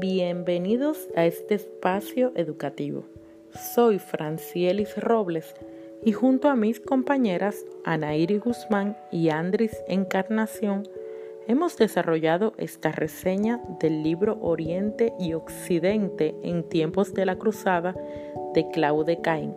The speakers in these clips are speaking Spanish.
Bienvenidos a este espacio educativo. Soy Francielis Robles y junto a mis compañeras Anairi Guzmán y Andris Encarnación hemos desarrollado esta reseña del libro Oriente y Occidente en tiempos de la Cruzada de Claude Cain.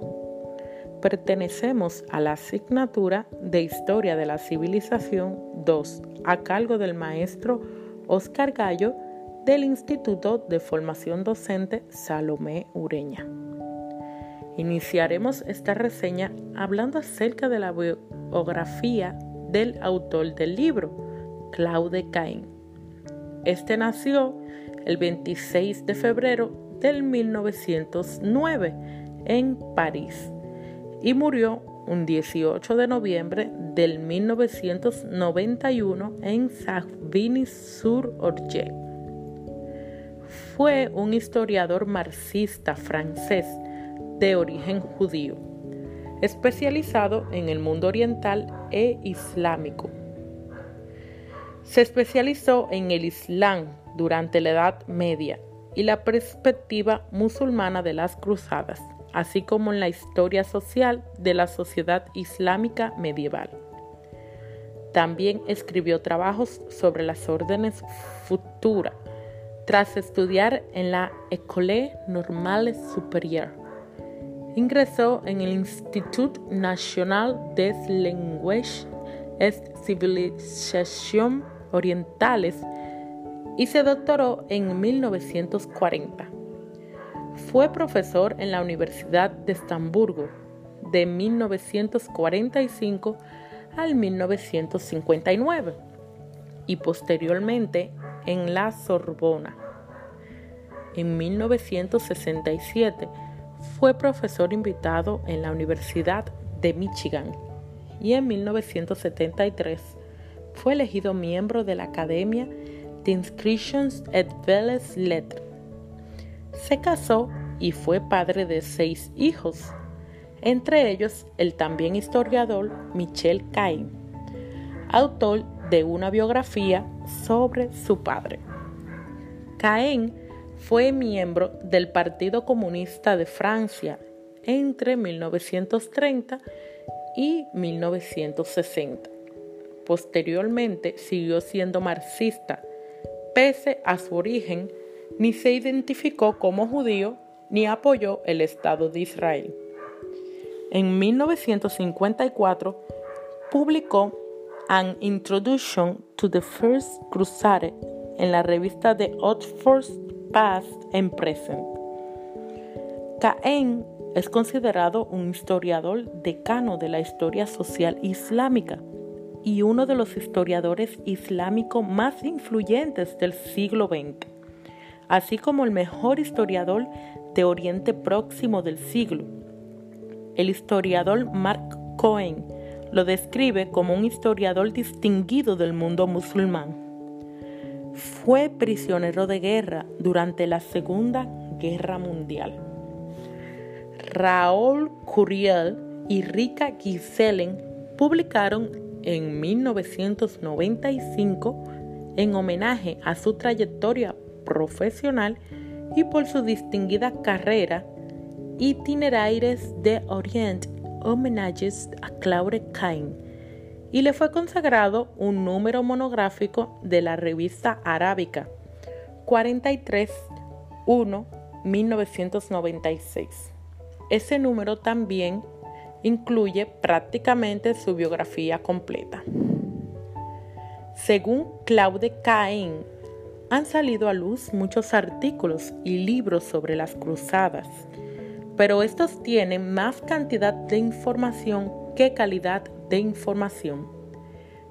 Pertenecemos a la asignatura de Historia de la Civilización 2 a cargo del maestro Oscar Gallo del Instituto de Formación Docente Salomé Ureña. Iniciaremos esta reseña hablando acerca de la biografía del autor del libro, Claude Cain. Este nació el 26 de febrero del 1909 en París y murió un 18 de noviembre del 1991 en Savigny-sur-Orge. Fue un historiador marxista francés de origen judío, especializado en el mundo oriental e islámico. Se especializó en el Islam durante la Edad Media y la perspectiva musulmana de las cruzadas así como en la historia social de la sociedad islámica medieval. También escribió trabajos sobre las órdenes futuras, tras estudiar en la École Normale Supérieure. Ingresó en el Institut National des Languages et Civilisations Orientales y se doctoró en 1940. Fue profesor en la Universidad de Estamburgo de 1945 al 1959 y posteriormente en la Sorbona. En 1967 fue profesor invitado en la Universidad de Michigan y en 1973 fue elegido miembro de la Academia de Inscriptions et Belles Lettres. Se casó y fue padre de seis hijos, entre ellos el también historiador Michel Cain, autor de una biografía sobre su padre. Cain fue miembro del Partido Comunista de Francia entre 1930 y 1960. Posteriormente siguió siendo marxista, pese a su origen, ni se identificó como judío ni apoyó el Estado de Israel. En 1954 publicó An Introduction to the First Crusade en la revista de Oxford Past and Present. Caen es considerado un historiador decano de la historia social islámica y uno de los historiadores islámicos más influyentes del siglo XX, así como el mejor historiador de Oriente Próximo del siglo. El historiador Mark Cohen lo describe como un historiador distinguido del mundo musulmán. Fue prisionero de guerra durante la Segunda Guerra Mundial. Raúl Curiel y Rika Giselen publicaron en 1995, en homenaje a su trayectoria profesional, y por su distinguida carrera, Itineraires de Orient, homenajes a Claude Cain, y le fue consagrado un número monográfico de la revista arábica 43-1 1996. Ese número también incluye prácticamente su biografía completa. Según Claude Cain, han salido a luz muchos artículos y libros sobre las cruzadas, pero estos tienen más cantidad de información que calidad de información,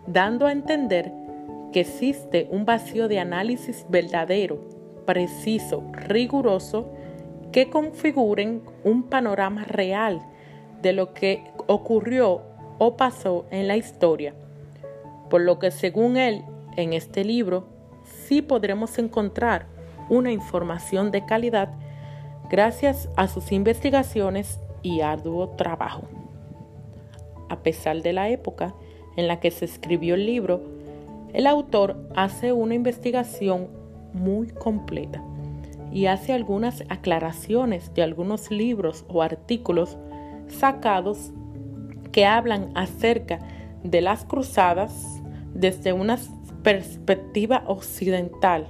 dando a entender que existe un vacío de análisis verdadero, preciso, riguroso, que configuren un panorama real de lo que ocurrió o pasó en la historia, por lo que según él, en este libro, sí podremos encontrar una información de calidad gracias a sus investigaciones y arduo trabajo. A pesar de la época en la que se escribió el libro, el autor hace una investigación muy completa, y hace algunas aclaraciones de algunos libros o artículos sacados que hablan acerca de las cruzadas desde una perspectiva occidental.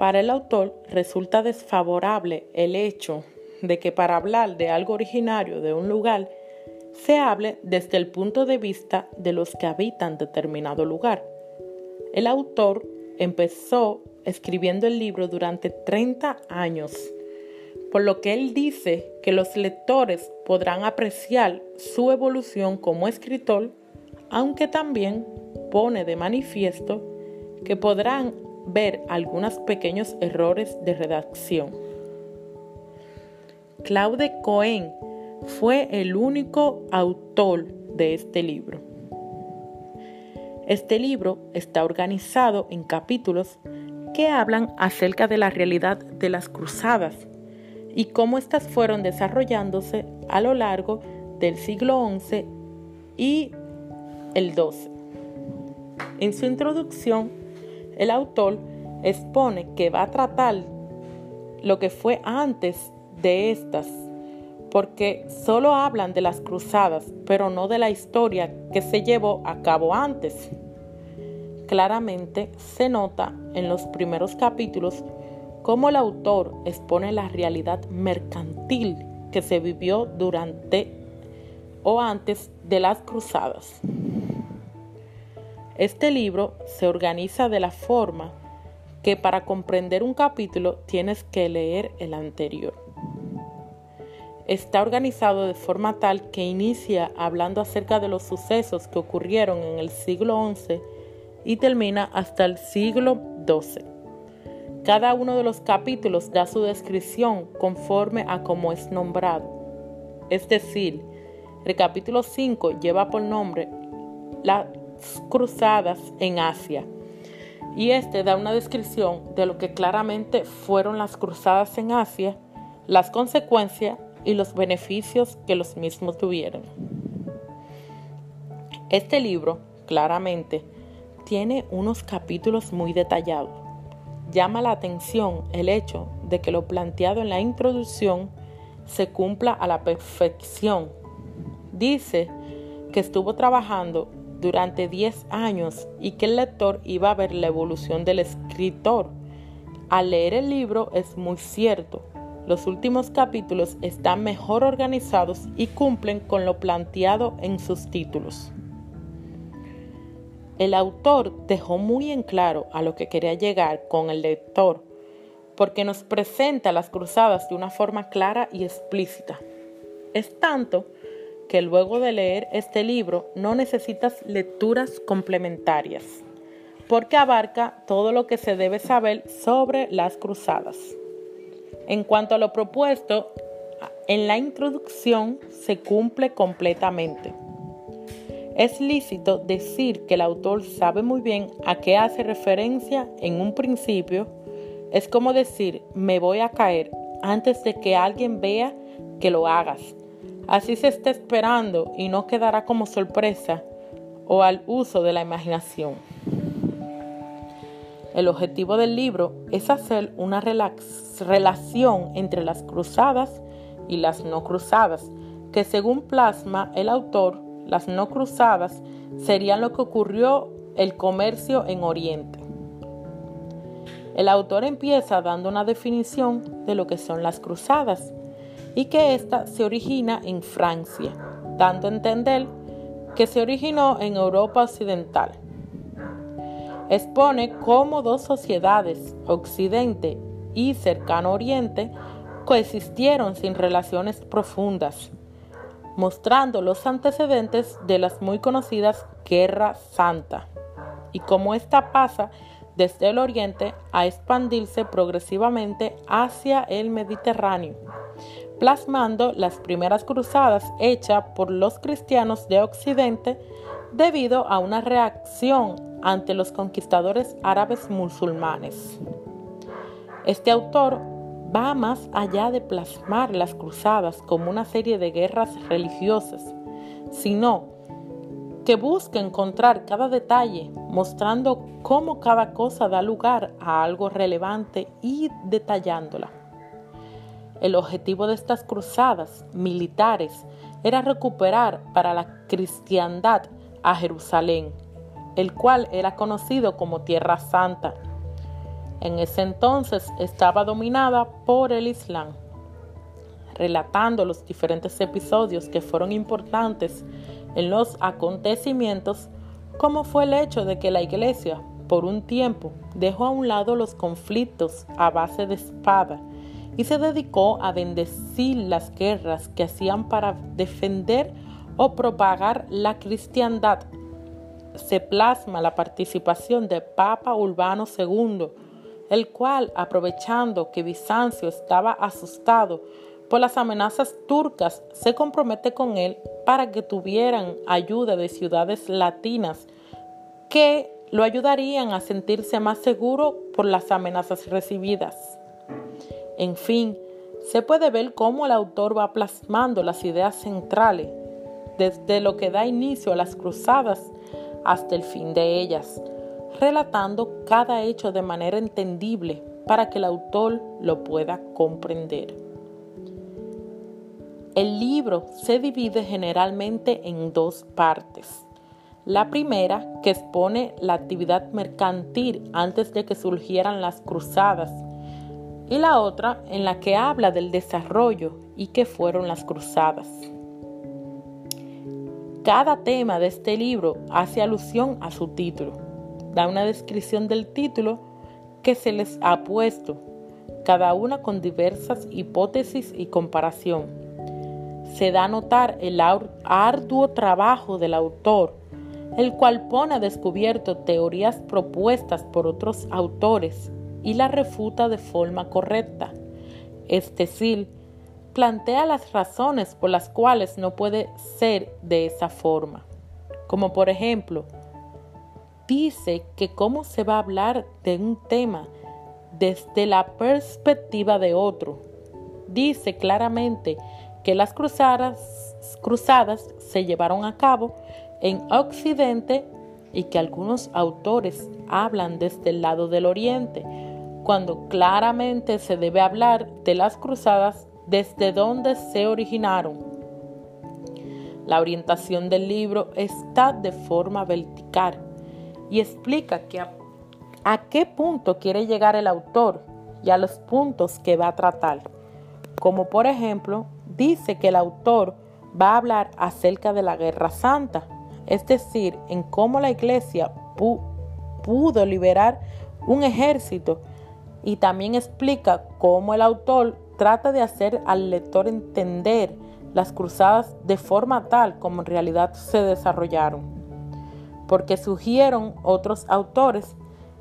Para el autor resulta desfavorable el hecho de que para hablar de algo originario de un lugar se hable desde el punto de vista de los que habitan determinado lugar. El autor empezó escribiendo el libro durante 30 años, por lo que él dice que los lectores podrán apreciar su evolución como escritor, aunque también pone de manifiesto que podrán ver algunos pequeños errores de redacción. Claude Cohen fue el único autor de este libro. Este libro está organizado en capítulos que hablan acerca de la realidad de las cruzadas y cómo éstas fueron desarrollándose a lo largo del siglo XI y el XII. En su introducción, el autor expone que va a tratar lo que fue antes de estas, porque solo hablan de las cruzadas, pero no de la historia que se llevó a cabo antes. Claramente se nota en los primeros capítulos cómo el autor expone la realidad mercantil que se vivió durante o antes de las cruzadas. Este libro se organiza de la forma que para comprender un capítulo tienes que leer el anterior. Está organizado de forma tal que inicia hablando acerca de los sucesos que ocurrieron en el siglo XI y termina hasta el siglo XII. Cada uno de los capítulos da su descripción conforme a cómo es nombrado. Es decir, el capítulo 5 lleva por nombre las cruzadas en Asia. Y este da una descripción de lo que claramente fueron las cruzadas en Asia, las consecuencias y los beneficios que los mismos tuvieron. Este libro, claramente, tiene unos capítulos muy detallados. Llama la atención el hecho de que lo planteado en la introducción se cumpla a la perfección. Dice que estuvo trabajando durante 10 años y que el lector iba a ver la evolución del escritor. Al leer el libro es muy cierto, los últimos capítulos están mejor organizados y cumplen con lo planteado en sus títulos. El autor dejó muy en claro a lo que quería llegar con el lector, porque nos presenta las cruzadas de una forma clara y explícita. Es tanto que luego de leer este libro no necesitas lecturas complementarias, porque abarca todo lo que se debe saber sobre las cruzadas. En cuanto a lo propuesto, en la introducción se cumple completamente. Es lícito decir que el autor sabe muy bien a qué hace referencia en un principio. Es como decir, me voy a caer antes de que alguien vea que lo hagas. Así se está esperando y no quedará como sorpresa o al uso de la imaginación. El objetivo del libro es hacer una relación entre las cruzadas y las no cruzadas, que según plasma el autor las no cruzadas serían lo que ocurrió el comercio en Oriente. El autor empieza dando una definición de lo que son las cruzadas y que ésta se origina en Francia, dando a entender que se originó en Europa Occidental. Expone cómo dos sociedades, Occidente y Cercano Oriente, coexistieron sin relaciones profundas mostrando los antecedentes de las muy conocidas Guerra Santa y cómo esta pasa desde el oriente a expandirse progresivamente hacia el Mediterráneo, plasmando las primeras cruzadas hechas por los cristianos de Occidente debido a una reacción ante los conquistadores árabes musulmanes. Este autor va más allá de plasmar las cruzadas como una serie de guerras religiosas, sino que busca encontrar cada detalle, mostrando cómo cada cosa da lugar a algo relevante y detallándola. El objetivo de estas cruzadas militares era recuperar para la cristiandad a Jerusalén, el cual era conocido como Tierra Santa. En ese entonces estaba dominada por el Islam, relatando los diferentes episodios que fueron importantes en los acontecimientos, como fue el hecho de que la iglesia, por un tiempo, dejó a un lado los conflictos a base de espada y se dedicó a bendecir las guerras que hacían para defender o propagar la cristiandad. Se plasma la participación de Papa Urbano II, el cual, aprovechando que Bizancio estaba asustado por las amenazas turcas, se compromete con él para que tuvieran ayuda de ciudades latinas que lo ayudarían a sentirse más seguro por las amenazas recibidas. En fin, se puede ver cómo el autor va plasmando las ideas centrales, desde lo que da inicio a las cruzadas hasta el fin de ellas, relatando cada hecho de manera entendible para que el autor lo pueda comprender. El libro se divide generalmente en dos partes. La primera, que expone la actividad mercantil antes de que surgieran las cruzadas, y la otra en la que habla del desarrollo y que fueron las cruzadas. Cada tema de este libro hace alusión a su título, da una descripción del título que se les ha puesto, cada una con diversas hipótesis y comparación. Se da a notar el arduo trabajo del autor, el cual pone a descubierto teorías propuestas por otros autores y la refuta de forma correcta. Es decir, plantea las razones por las cuales no puede ser de esa forma. Como por ejemplo, dice que cómo se va a hablar de un tema desde la perspectiva de otro. Dice claramente que las cruzadas, se llevaron a cabo en Occidente y que algunos autores hablan desde el lado del Oriente, cuando claramente se debe hablar de las cruzadas desde donde se originaron. La orientación del libro está de forma vertical y explica que a, a qué punto quiere llegar el autor y a los puntos que va a tratar. Como por ejemplo, dice que el autor va a hablar acerca de la Guerra Santa, es decir, en cómo la iglesia pudo liberar un ejército y también explica cómo el autor trata de hacer al lector entender las cruzadas de forma tal como en realidad se desarrollaron, porque surgieron otros autores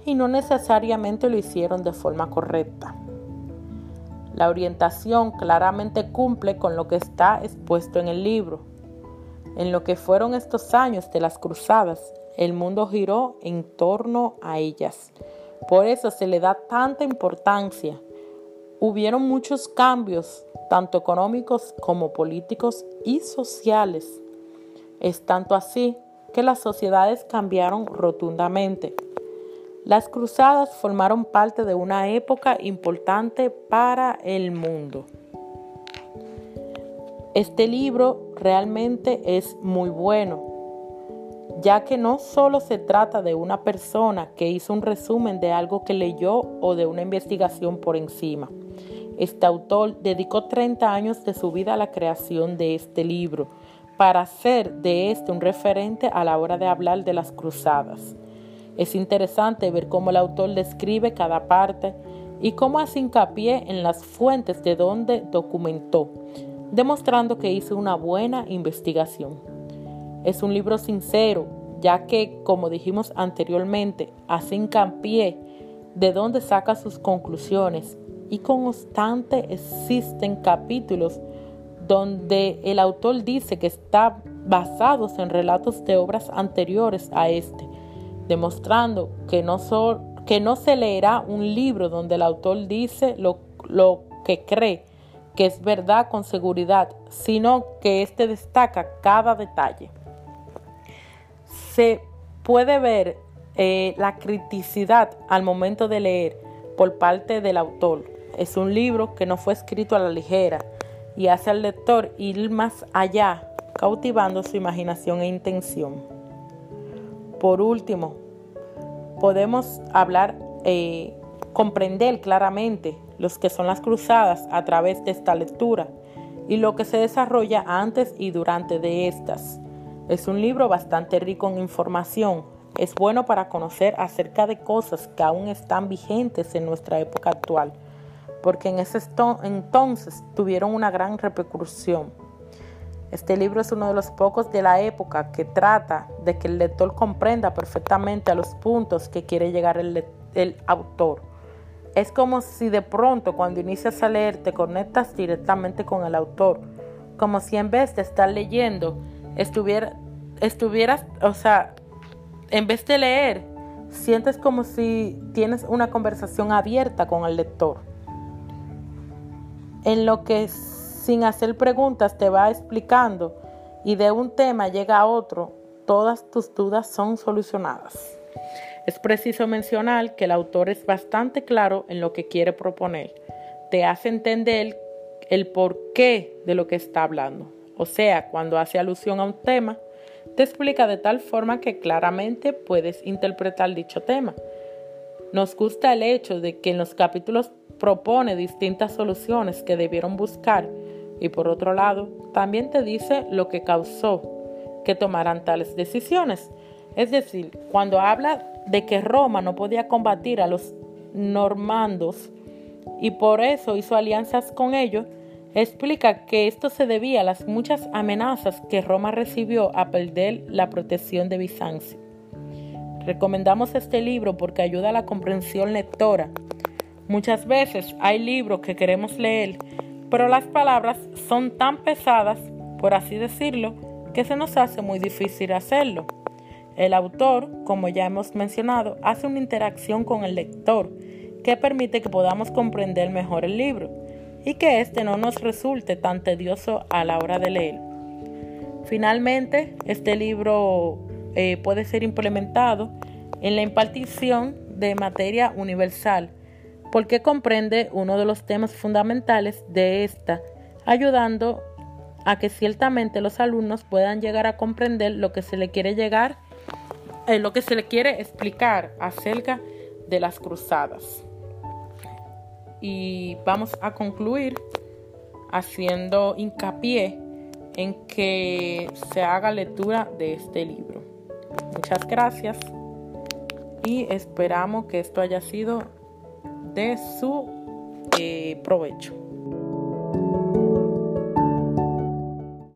y no necesariamente lo hicieron de forma correcta. La orientación claramente cumple con lo que está expuesto en el libro. En lo que fueron estos años de las cruzadas, el mundo giró en torno a ellas por eso se le da tanta importancia. Hubieron muchos cambios, tanto económicos como políticos y sociales. Es tanto así que las sociedades cambiaron rotundamente. Las cruzadas formaron parte de una época importante para el mundo. Este libro realmente es muy bueno ya que no solo se trata de una persona que hizo un resumen de algo que leyó o de una investigación por encima. Este autor dedicó 30 años de su vida a la creación de este libro, para hacer de este un referente a la hora de hablar de las cruzadas. Es interesante ver cómo el autor describe cada parte y cómo hace hincapié en las fuentes de donde documentó, demostrando que hizo una buena investigación. Es un libro sincero, ya que, como dijimos anteriormente, hace hincapié de dónde saca sus conclusiones y constante existen capítulos donde el autor dice que está basados en relatos de obras anteriores a este, demostrando que no, que no se leerá un libro donde el autor dice lo, lo que cree que es verdad con seguridad, sino que éste destaca cada detalle. Se puede ver eh, la criticidad al momento de leer por parte del autor. Es un libro que no fue escrito a la ligera y hace al lector ir más allá, cautivando su imaginación e intención. Por último, podemos hablar, eh, comprender claramente los que son las cruzadas a través de esta lectura y lo que se desarrolla antes y durante de estas. Es un libro bastante rico en información. Es bueno para conocer acerca de cosas que aún están vigentes en nuestra época actual, porque en ese entonces tuvieron una gran repercusión. Este libro es uno de los pocos de la época que trata de que el lector comprenda perfectamente a los puntos que quiere llegar el, el autor es como si de pronto cuando inicias a leer te conectas directamente con el autor, como si en vez de estar leyendo estuviera, estuvieras, o sea, en vez de leer, sientes como si tienes una conversación abierta con el lector, en lo que sin hacer preguntas te va explicando y de un tema llega a otro, todas tus dudas son solucionadas. Es preciso mencionar que el autor es bastante claro en lo que quiere proponer. Te hace entender el porqué de lo que está hablando. O sea, cuando hace alusión a un tema, te explica de tal forma que claramente puedes interpretar dicho tema. Nos gusta el hecho de que en los capítulos propone distintas soluciones que debieron buscar y por otro lado también te dice lo que causó que tomaran tales decisiones. Es decir, cuando habla de que Roma no podía combatir a los normandos y por eso hizo alianzas con ellos, explica que esto se debía a las muchas amenazas que Roma recibió a perder la protección de Bizancio. Recomendamos este libro porque ayuda a la comprensión lectora. Muchas veces hay libros que queremos leer, pero las palabras son tan pesadas, por así decirlo, que se nos hace muy difícil hacerlo. El autor, como ya hemos mencionado, hace una interacción con el lector que permite que podamos comprender mejor el libro y que éste no nos resulte tan tedioso a la hora de leer. Finalmente, este libro eh, puede ser implementado en la impartición de materia universal porque comprende uno de los temas fundamentales de esta, ayudando a que ciertamente los alumnos puedan llegar a comprender lo que se le quiere llegar lo que se le quiere explicar acerca de las cruzadas. Y vamos a concluir haciendo hincapié en que se haga lectura de este libro. Muchas gracias y esperamos que esto haya sido de su eh, provecho.